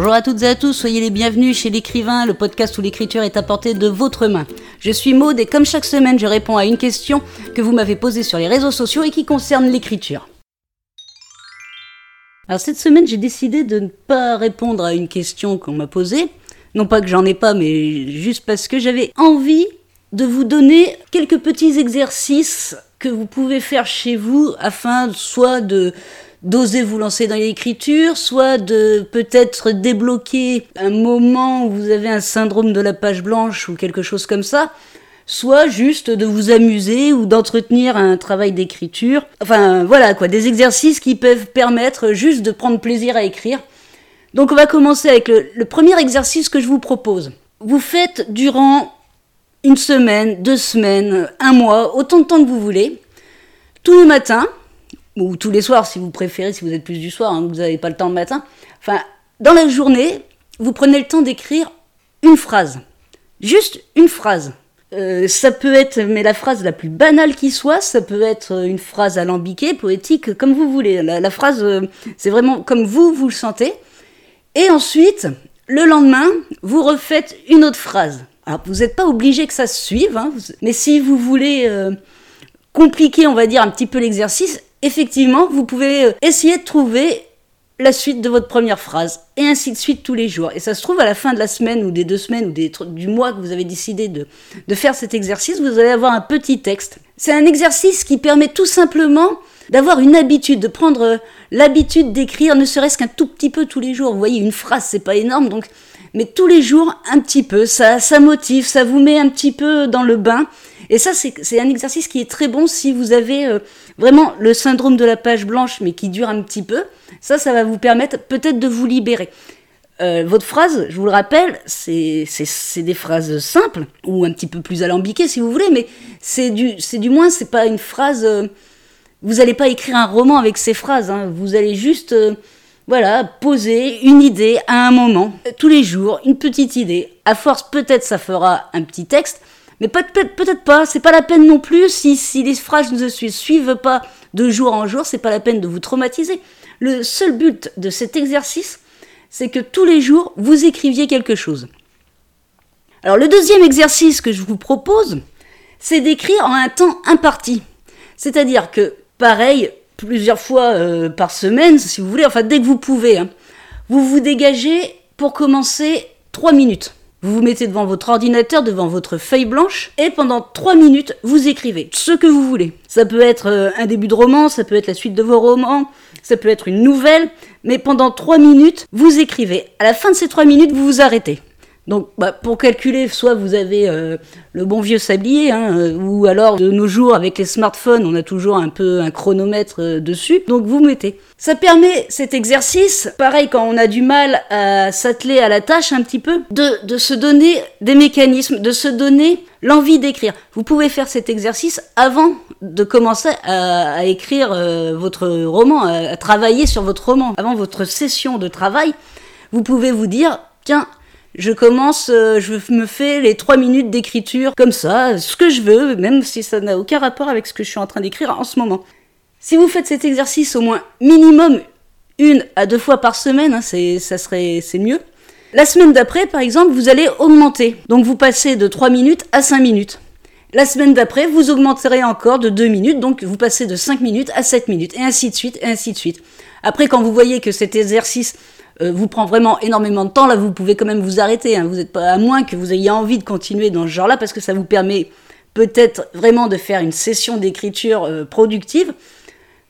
Bonjour à toutes et à tous, soyez les bienvenus chez l'écrivain, le podcast où l'écriture est apportée de votre main. Je suis Maude et comme chaque semaine, je réponds à une question que vous m'avez posée sur les réseaux sociaux et qui concerne l'écriture. Alors cette semaine, j'ai décidé de ne pas répondre à une question qu'on m'a posée. Non pas que j'en ai pas, mais juste parce que j'avais envie de vous donner quelques petits exercices que vous pouvez faire chez vous afin soit de d'oser vous lancer dans l'écriture, soit de peut-être débloquer un moment où vous avez un syndrome de la page blanche ou quelque chose comme ça, soit juste de vous amuser ou d'entretenir un travail d'écriture. Enfin voilà quoi, des exercices qui peuvent permettre juste de prendre plaisir à écrire. Donc on va commencer avec le, le premier exercice que je vous propose. Vous faites durant une semaine, deux semaines, un mois, autant de temps que vous voulez, tous les matins, ou tous les soirs si vous préférez, si vous êtes plus du soir, hein, vous n'avez pas le temps le matin. Enfin, dans la journée, vous prenez le temps d'écrire une phrase. Juste une phrase. Euh, ça peut être, mais la phrase la plus banale qui soit, ça peut être une phrase alambiquée, poétique, comme vous voulez. La, phrase, euh, c'est vraiment comme vous, vous le sentez. Et ensuite, le lendemain, vous refaites une autre phrase. Alors, vous n'êtes pas obligé que ça se suive, hein, mais si vous voulez euh, compliquer, on va dire, un petit peu l'exercice, effectivement, vous pouvez euh, essayer de trouver la suite de votre première phrase, et ainsi de suite tous les jours. Et ça se trouve, à la fin de la semaine, ou des deux semaines, ou des, du mois que vous avez décidé de, de faire cet exercice, vous allez avoir un petit texte. C'est un exercice qui permet tout simplement d'avoir une habitude, de prendre euh, l'habitude d'écrire, ne serait-ce qu'un tout petit peu tous les jours. Vous voyez, une phrase, c'est pas énorme, donc, mais tous les jours, un petit peu, ça, ça motive, ça vous met un petit peu dans le bain. Et ça, c'est un exercice qui est très bon si vous avez euh, vraiment le syndrome de la page blanche, mais qui dure un petit peu. Ça, ça va vous permettre peut-être de vous libérer. Euh, votre phrase, je vous le rappelle, c'est des phrases simples, ou un petit peu plus alambiquées si vous voulez, mais c'est du, du moins, c'est pas une phrase... Euh, vous n'allez pas écrire un roman avec ces phrases, hein. vous allez juste... voilà, poser une idée à un moment, tous les jours, une petite idée. À force, peut-être ça fera un petit texte, mais peut-être pas, c'est pas la peine non plus si, les phrases ne se suivent pas de jour en jour, c'est pas la peine de vous traumatiser. Le seul but de cet exercice, c'est que tous les jours, vous écriviez quelque chose. Alors le deuxième exercice que je vous propose, c'est d'écrire en un temps imparti. C'est-à-dire que, pareil, plusieurs fois euh, par semaine, si vous voulez, enfin dès que vous pouvez, hein, vous vous dégagez pour commencer trois minutes. Vous vous mettez devant votre ordinateur, devant votre feuille blanche, et pendant 3 minutes, vous écrivez ce que vous voulez. Ça peut être euh, un début de roman, ça peut être la suite de vos romans, ça peut être une nouvelle, mais pendant 3 minutes, vous écrivez. À la fin de ces 3 minutes, vous vous arrêtez. Donc, bah, pour calculer, soit vous avez euh, le bon vieux sablier, hein, euh, ou alors de nos jours avec les smartphones, on a toujours un peu un chronomètre euh, dessus. Donc, vous mettez. Ça permet cet exercice, pareil quand on a du mal à s'atteler à la tâche un petit peu, de, se donner des mécanismes, de se donner l'envie d'écrire. Vous pouvez faire cet exercice avant de commencer à, écrire votre roman, à travailler sur votre roman, avant votre session de travail. Vous pouvez vous dire, tiens, je commence, euh, je me fais les trois minutes d'écriture comme ça, ce que je veux, même si ça n'a aucun rapport avec ce que je suis en train d'écrire en ce moment. Si vous faites cet exercice au moins minimum une à deux fois par semaine, hein, c'est, ça serait, c'est mieux. La semaine d'après, par exemple, vous allez augmenter. Donc vous passez de 3 minutes à 5 minutes. La semaine d'après, vous augmenterez encore de 2 minutes, donc vous passez de 5 minutes à 7 minutes, et ainsi de suite, et ainsi de suite. Après, quand vous voyez que cet exercice euh, vous prend vraiment énormément de temps, là, vous pouvez quand même vous arrêter. Hein. Vous êtes pas à moins que vous ayez envie de continuer dans ce genre-là, parce que ça vous permet peut-être vraiment de faire une session d'écriture euh, productive.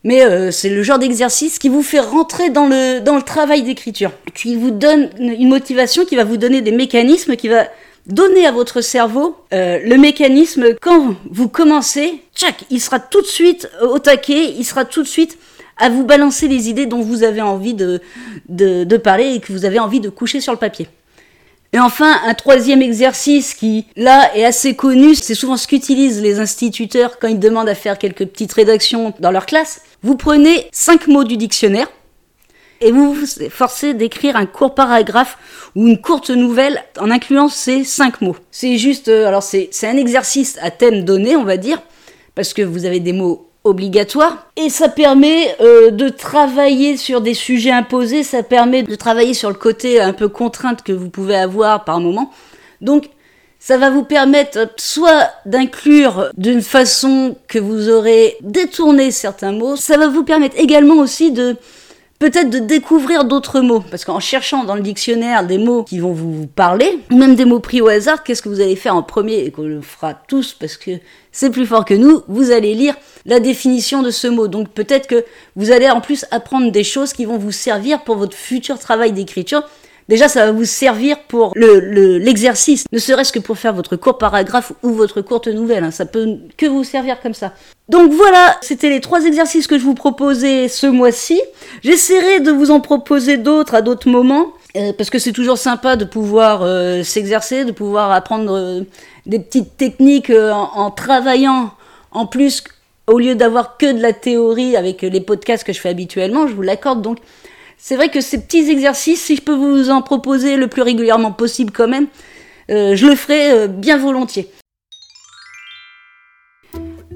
Mais euh, c'est le genre d'exercice qui vous fait rentrer dans le, dans le travail d'écriture, qui vous donne une motivation, qui va vous donner des mécanismes, qui va donner à votre cerveau le mécanisme quand vous commencez, tchac, il sera tout de suite au taquet, il sera tout de suite à vous balancer les idées dont vous avez envie de, de, parler et que vous avez envie de coucher sur le papier. Et enfin, un troisième exercice qui, là, est assez connu, c'est souvent ce qu'utilisent les instituteurs quand ils demandent à faire quelques petites rédactions dans leur classe. Vous prenez cinq mots du dictionnaire et vous vous forcez d'écrire un court paragraphe ou une courte nouvelle en incluant ces cinq mots. C'est juste, euh, alors c'est un exercice à thème donné, on va dire, parce que vous avez des mots obligatoire et ça permet euh, de travailler sur des sujets imposés, ça permet de travailler sur le côté un peu contrainte que vous pouvez avoir par moment. Donc ça va vous permettre soit d'inclure d'une façon que vous aurez détourné certains mots, ça va vous permettre également aussi de peut-être de découvrir d'autres mots. Parce qu'en cherchant dans le dictionnaire des mots qui vont vous parler, ou même des mots pris au hasard, qu'est-ce que vous allez faire en premier et qu'on le fera tous parce que c'est plus fort que nous, vous allez lire la définition de ce mot. Donc peut-être que vous allez en plus apprendre des choses qui vont vous servir pour votre futur travail d'écriture. Déjà, ça va vous servir pour l'exercice, le, ne serait-ce que pour faire votre court paragraphe ou votre courte nouvelle. Hein. Ça peut que vous servir comme ça. Donc voilà, c'était les trois exercices que je vous proposais ce mois-ci. J'essaierai de vous en proposer d'autres à d'autres moments. Euh, parce que c'est toujours sympa de pouvoir euh, s'exercer, de pouvoir apprendre euh, des petites techniques en, en, travaillant en plus au lieu d'avoir que de la théorie avec les podcasts que je fais habituellement, je vous l'accorde. Donc c'est vrai que ces petits exercices, si je peux vous en proposer le plus régulièrement possible quand même, je le ferai bien volontiers.